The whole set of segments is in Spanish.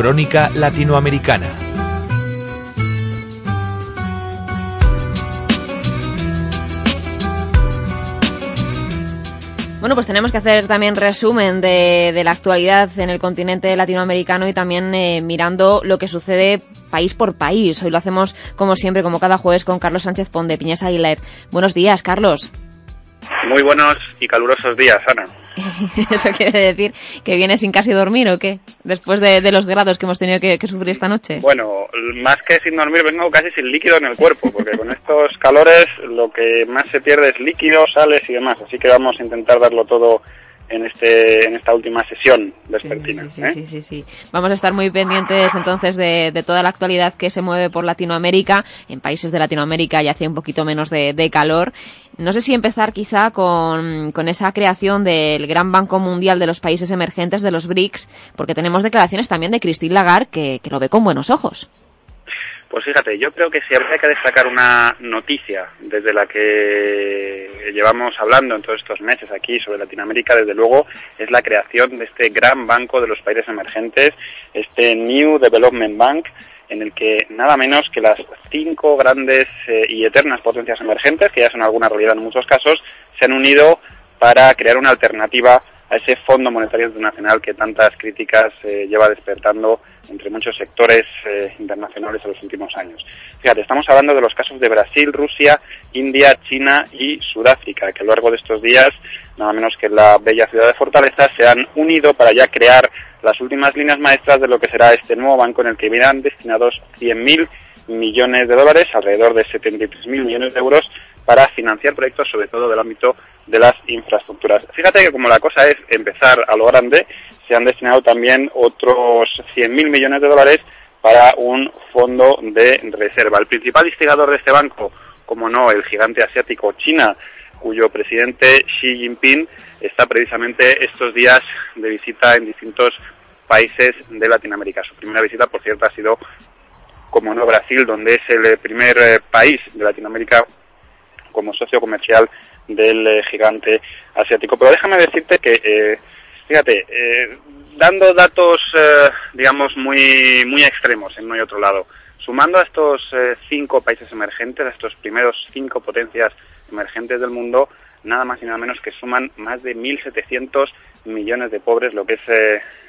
Crónica Latinoamericana. Bueno, pues tenemos que hacer también resumen de, de la actualidad en el continente latinoamericano y también eh, mirando lo que sucede país por país. Hoy lo hacemos como siempre, como cada jueves, con Carlos Sánchez Ponde, Piñas Aguilar. Buenos días, Carlos. Muy buenos y calurosos días, Ana. ¿Eso quiere decir que viene sin casi dormir o qué? Después de, de los grados que hemos tenido que, que, sufrir esta noche. Bueno, más que sin dormir, vengo casi sin líquido en el cuerpo, porque con estos calores lo que más se pierde es líquido, sales y demás. Así que vamos a intentar darlo todo en este en esta última sesión vespertina. Sí, sí, ¿eh? sí, sí, sí, Vamos a estar muy pendientes entonces de, de, toda la actualidad que se mueve por Latinoamérica. En países de Latinoamérica ya hace un poquito menos de, de calor. No sé si empezar quizá con, con, esa creación del Gran Banco Mundial de los Países Emergentes, de los BRICS, porque tenemos declaraciones también de Christine Lagarde que, que lo ve con buenos ojos. Pues fíjate, yo creo que si habría que destacar una noticia desde la que llevamos hablando en todos estos meses aquí sobre Latinoamérica, desde luego, es la creación de este gran banco de los países emergentes, este New Development Bank, en el que nada menos que las cinco grandes eh, y eternas potencias emergentes, que ya son alguna realidad en muchos casos, se han unido para crear una alternativa a ese Fondo Monetario Internacional que tantas críticas eh, lleva despertando entre muchos sectores eh, internacionales en los últimos años. Fíjate, estamos hablando de los casos de Brasil, Rusia, India, China y Sudáfrica, que a lo largo de estos días, nada menos que la bella ciudad de Fortaleza, se han unido para ya crear las últimas líneas maestras de lo que será este nuevo banco en el que irán destinados 100.000 millones de dólares, alrededor de 73.000 millones de euros, para financiar proyectos, sobre todo del ámbito de las infraestructuras. Fíjate que como la cosa es empezar a lo grande, se han destinado también otros 100.000 millones de dólares para un fondo de reserva. El principal instigador de este banco, como no, el gigante asiático China, cuyo presidente Xi Jinping está precisamente estos días de visita en distintos países de Latinoamérica. Su primera visita, por cierto, ha sido, como no, Brasil, donde es el primer eh, país de Latinoamérica como socio comercial del eh, gigante asiático. Pero déjame decirte que, eh, fíjate, eh, dando datos, eh, digamos, muy, muy extremos en uno y otro lado, sumando a estos cinco países emergentes, a estos primeros cinco potencias emergentes del mundo, nada más y nada menos que suman más de 1.700 millones de pobres, lo que es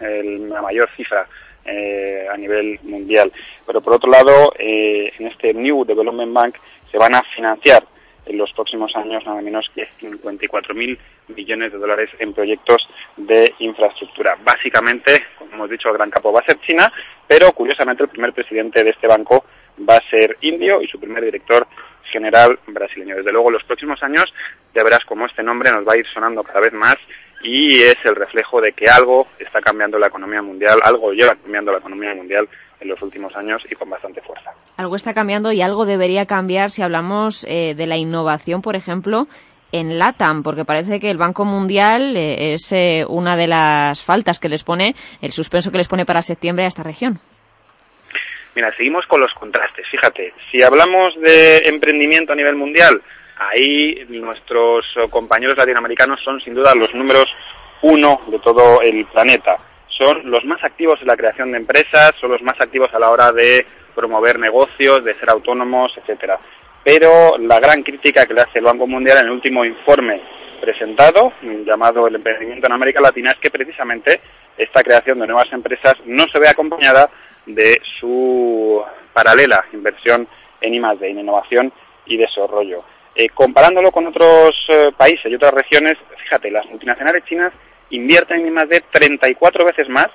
el, la mayor cifra eh, a nivel mundial. Pero por otro lado, eh, en este New Development Bank se van a financiar en los próximos años nada menos que 54.000 millones de dólares en proyectos de infraestructura. Básicamente, como hemos dicho, el gran capo va a ser China, pero curiosamente el primer presidente de este banco va a ser indio y su primer director general brasileño. Desde luego, en los próximos años ya verás cómo este nombre nos va a ir sonando cada vez más y es el reflejo de que algo está cambiando la economía mundial, algo lleva cambiando la economía mundial en los últimos años y con bastante fuerza. Algo está cambiando y algo debería cambiar si hablamos eh, de la innovación, por ejemplo, en LATAM, porque parece que el Banco Mundial eh, es eh, una de las faltas que les pone, el suspenso que les pone para septiembre a esta región. Mira, seguimos con los contrastes. Fíjate, si hablamos de emprendimiento a nivel mundial, ahí nuestros compañeros latinoamericanos son sin duda los números uno de todo el planeta. Son los más activos en la creación de empresas, son los más activos a la hora de promover negocios, de ser autónomos, etcétera. Pero la gran crítica que le hace el Banco Mundial en el último informe presentado, llamado el emprendimiento en América Latina, es que precisamente esta creación de nuevas empresas no se ve acompañada de su paralela inversión en I+D, en innovación y desarrollo. Eh, comparándolo con otros eh, países y otras regiones, fíjate, las multinacionales chinas invierten en I+D 34 veces más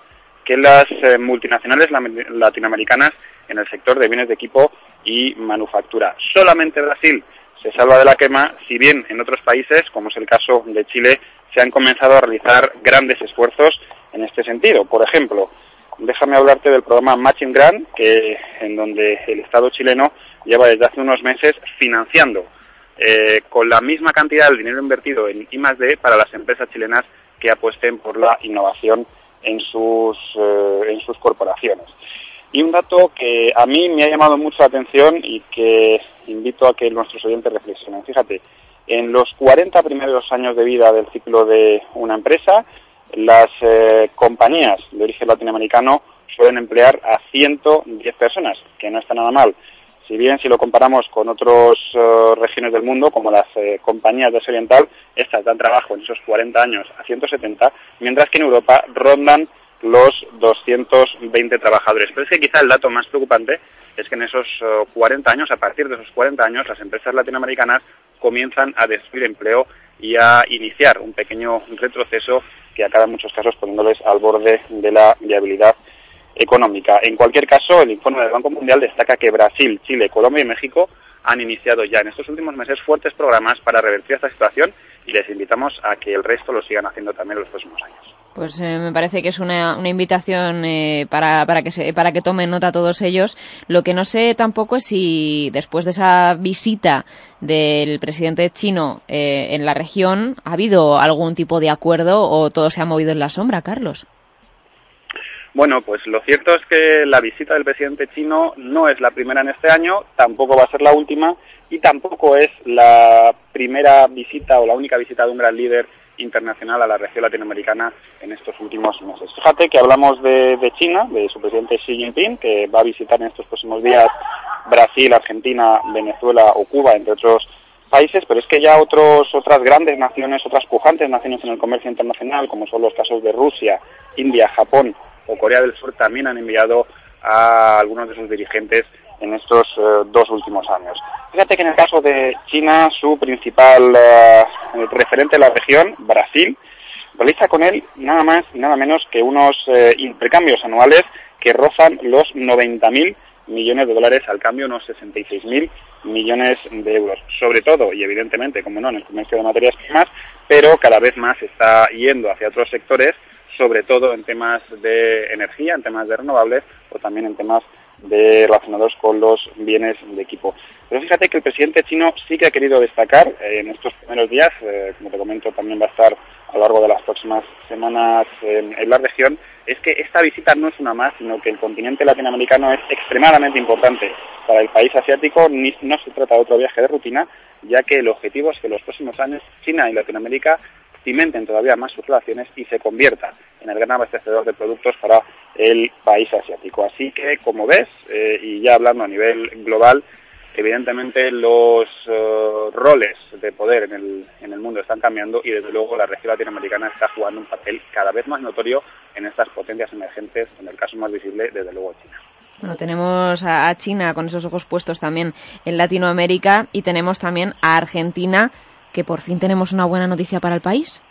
que las eh, multinacionales latinoamericanas en el sector de bienes de equipo y manufactura. Solamente Brasil se salva de la quema, si bien en otros países, como es el caso de Chile, se han comenzado a realizar grandes esfuerzos en este sentido. Por ejemplo, déjame hablarte del programa Matching Grant, que en donde el Estado chileno lleva desde hace unos meses financiando eh, con la misma cantidad de dinero invertido en I+D para las empresas chilenas que apuesten por la innovación en sus, eh, en sus corporaciones. Y un dato que a mí me ha llamado mucho la atención y que invito a que nuestros oyentes reflexionen. Fíjate, en los 40 primeros años de vida del ciclo de una empresa, las eh, compañías de origen latinoamericano suelen emplear a 110 personas, que no está nada mal. Si bien si lo comparamos con otras eh, regiones del mundo, como las eh, compañías de Asia Oriental, estas dan trabajo en esos 40 años a 170, mientras que en Europa rondan los 220 trabajadores. Pero es que quizá el dato más preocupante es que en esos 40 años, a partir de esos 40 años, las empresas latinoamericanas comienzan a destruir empleo y a iniciar un pequeño retroceso que acaba en muchos casos poniéndoles al borde de la viabilidad económica. En cualquier caso, el informe del Banco Mundial destaca que Brasil, Chile, Colombia y México han iniciado ya en estos últimos meses fuertes programas para revertir esta situación y les invitamos a que el resto lo sigan haciendo también en los próximos años. Pues eh, me parece que es una, una invitación eh, para, para, que se, para que tomen nota todos ellos. Lo que no sé tampoco es si después de esa visita del presidente chino eh, en la región ha habido algún tipo de acuerdo o todo se ha movido en la sombra, Carlos. Bueno, pues lo cierto es que la visita del presidente chino no es la primera en este año, tampoco va a ser la última y tampoco es la primera visita o la única visita de un gran líder internacional a la región latinoamericana en estos últimos meses. Fíjate que hablamos de, China, de su presidente Xi Jinping, que va a visitar en estos próximos días Brasil, Argentina, Venezuela o Cuba, entre otros países, pero es que ya otros, otras grandes naciones, otras pujantes naciones en el comercio internacional, como son los casos de Rusia, India, Japón o Corea del Sur, también han enviado a algunos de sus dirigentes en estos uh, dos últimos años. Fíjate que en el caso de China, su principal uh, referente en la región, Brasil, realiza con él nada más y nada menos que unos uh, intercambios anuales que rozan los 90.000 millones de dólares al cambio unos 66.000 millones de euros. Sobre todo, y evidentemente, como no, en el comercio de materias primas, pero cada vez más está yendo hacia otros sectores, sobre todo en temas de energía, en temas de renovables o también en temas de relacionados con los bienes de equipo. Pero fíjate que el presidente chino sí que ha querido destacar eh, en estos primeros días, eh, como te comento, también va a estar a lo largo de las próximas semanas en, la región, es que esta visita no es una más, sino que el continente latinoamericano es extremadamente importante para el país asiático. Ni, no se trata de otro viaje de rutina, ya que el objetivo es que en los próximos años China y Latinoamérica cimenten todavía más sus relaciones y se convierta en el gran abastecedor de productos para el país asiático. Así que, como ves, eh, y ya hablando a nivel global, evidentemente los uh, roles de poder en el, en el mundo están cambiando y desde luego la región latinoamericana está jugando un papel cada vez más notorio en estas potencias emergentes, en el caso más visible, desde luego China. Bueno, tenemos a China con esos ojos puestos también en Latinoamérica y tenemos también a Argentina, que por fin tenemos una buena noticia para el país.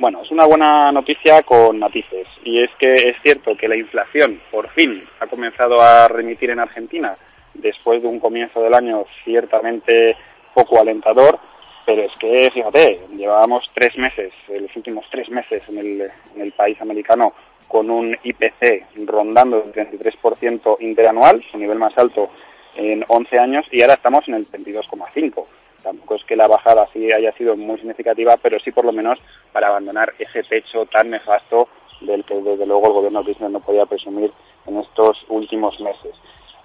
Bueno, es una buena noticia con matices y es que es cierto que la inflación por fin ha comenzado a remitir en Argentina después de un comienzo del año ciertamente poco alentador, pero es que, fíjate, llevábamos tres meses, los últimos tres meses en el, en el país americano con un IPC rondando el 33% interanual, su nivel más alto en 11 años, y ahora estamos en el 22,5%. Tampoco es que la bajada sí haya sido muy significativa, pero sí por lo menos para abandonar ese techo tan nefasto del que desde luego el gobierno Kirchner no podía presumir en estos últimos meses.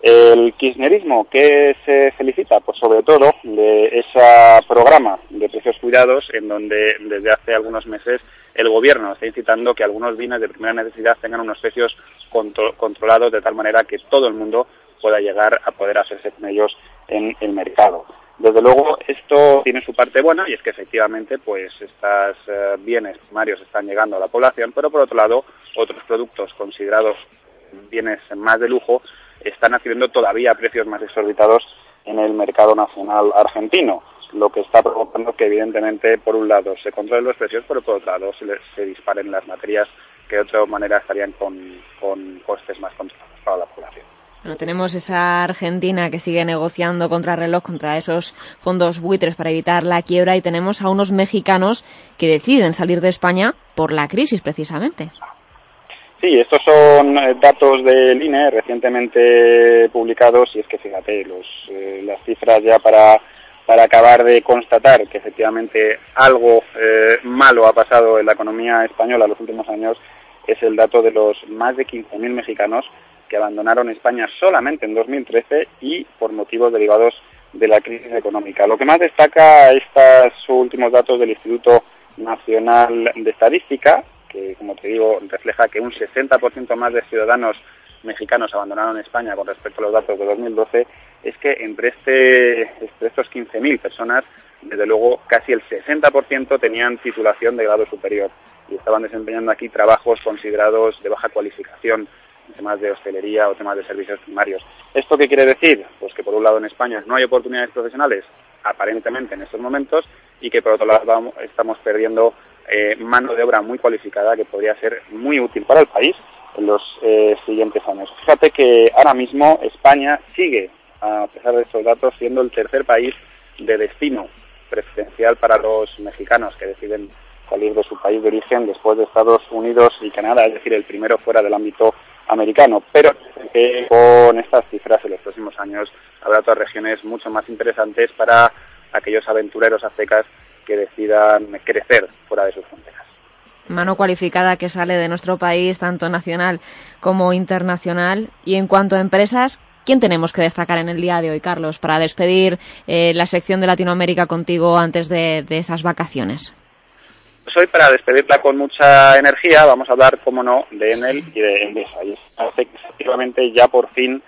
El kirchnerismo, ¿qué se felicita? Pues sobre todo de ese programa de precios cuidados en donde desde hace algunos meses el gobierno está incitando que algunos bienes de primera necesidad tengan unos precios contro controlados de tal manera que todo el mundo pueda llegar a poder hacerse con ellos en el mercado. Desde luego, esto tiene su parte buena y es que efectivamente, pues estos uh, bienes primarios están llegando a la población, pero por otro lado, otros productos considerados bienes más de lujo están adquiriendo todavía precios más exorbitados en el mercado nacional argentino, lo que está provocando que evidentemente, por un lado, se controlen los precios, pero por otro lado, se, les, se disparen las materias que de otra manera estarían con, con costes más controlados para la población. Bueno, tenemos esa Argentina que sigue negociando contra reloj, contra esos fondos buitres para evitar la quiebra y tenemos a unos mexicanos que deciden salir de España por la crisis precisamente. Sí, estos son eh, datos del INE recientemente publicados y es que fíjate, los, eh, las cifras ya para, para acabar de constatar que efectivamente algo eh, malo ha pasado en la economía española en los últimos años es el dato de los más de 15.000 mexicanos que abandonaron España solamente en 2013 y por motivos derivados de la crisis económica. Lo que más destaca estos últimos datos del Instituto Nacional de Estadística, que como te digo refleja que un 60% más de ciudadanos mexicanos abandonaron España con respecto a los datos de 2012, es que entre, este, entre estos 15.000 personas, desde luego casi el 60% tenían titulación de grado superior y estaban desempeñando aquí trabajos considerados de baja cualificación temas de hostelería o temas de servicios primarios. ¿Esto qué quiere decir? Pues que por un lado en España no hay oportunidades profesionales, aparentemente en estos momentos, y que por otro lado estamos perdiendo eh, mano de obra muy cualificada que podría ser muy útil para el país en los eh, siguientes años. Fíjate que ahora mismo España sigue, a pesar de estos datos, siendo el tercer país de destino preferencial para los mexicanos que deciden salir de su país de origen después de Estados Unidos y Canadá, es decir, el primero fuera del ámbito americano, pero con estas cifras en los próximos años habrá otras regiones mucho más interesantes para aquellos aventureros aztecas que decidan crecer fuera de sus fronteras. Mano cualificada que sale de nuestro país, tanto nacional como internacional. Y en cuanto a empresas, ¿quién tenemos que destacar en el día de hoy, Carlos, para despedir eh, la sección de Latinoamérica contigo antes de, de esas vacaciones? Pues hoy, para despedirla con mucha energía, vamos a hablar, como no, de Enel y de Endesa. Y parece que efectivamente ya por fin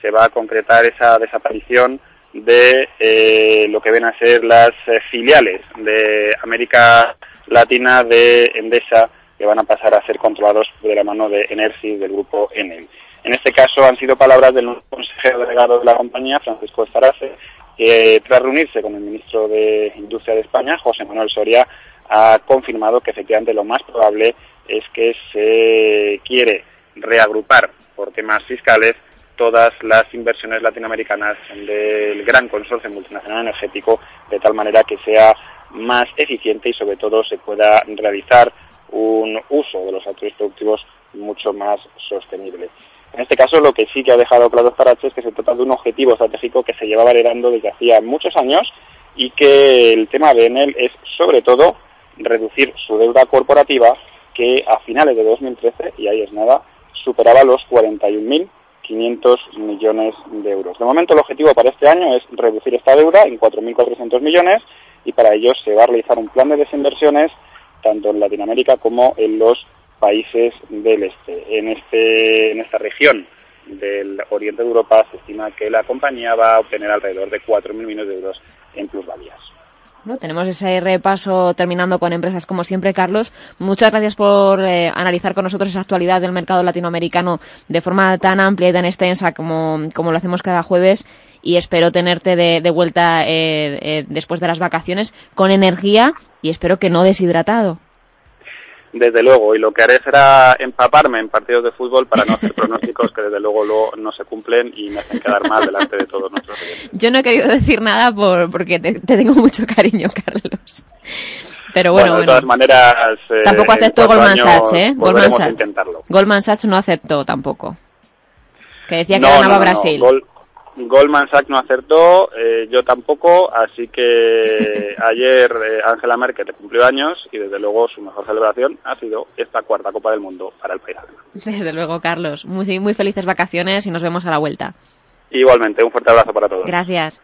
se va a concretar esa desaparición de eh, lo que ven a ser las eh, filiales de América Latina de Endesa que van a pasar a ser controlados de la mano de Energy del grupo Enel. En este caso han sido palabras del consejero delegado de la compañía, Francisco Estarase, que tras reunirse con el ministro de Industria de España, José Manuel Soria, ha confirmado que efectivamente lo más probable es que se quiere reagrupar por temas fiscales todas las inversiones latinoamericanas del gran consorcio multinacional energético de tal manera que sea más eficiente y sobre todo se pueda realizar un uso de los activos productivos mucho más sostenible. En este caso, lo que sí que ha dejado claro Parache es que se trata de un objetivo estratégico que se llevaba heredando desde hacía muchos años y que el tema de Enel es, sobre todo, reducir su deuda corporativa que a finales de 2013, y ahí es nada, superaba los 41.500 millones de euros. De momento el objetivo para este año es reducir esta deuda en 4.400 millones y para ello se va a realizar un plan de desinversiones tanto en Latinoamérica como en los países del este. En, este, en esta región del oriente de Europa se estima que la compañía va a obtener alrededor de 4.000 millones de euros en plusvalías. ¿No? Tenemos ese repaso terminando con empresas como siempre, Carlos. Muchas gracias por eh, analizar con nosotros esa actualidad del mercado latinoamericano de forma tan amplia y tan extensa como, como lo hacemos cada jueves y espero tenerte de, de vuelta eh, eh, después de las vacaciones con energía y espero que no deshidratado desde luego, y lo que haré será empaparme en partidos de fútbol para no hacer pronósticos que desde luego, luego no se cumplen y me hacen quedar mal delante de todos nuestros. Yo no he querido decir nada por, porque te, te tengo mucho cariño, Carlos. Pero bueno, de bueno. todas maneras... eh, Tampoco aceptó Goldman Sachs, ¿eh? Goldman Sachs. Goldman Sachs no aceptó tampoco. Que decía que ganaba no, no, no. Brasil. Gol- Goldman Sachs no acertó, eh, yo tampoco, así que ayer eh, Angela Merkel cumplió años y desde luego su mejor celebración ha sido esta cuarta Copa del Mundo para el país. Desde luego, Carlos. Muy, muy felices vacaciones y nos vemos a la vuelta. Igualmente, un fuerte abrazo para todos. Gracias.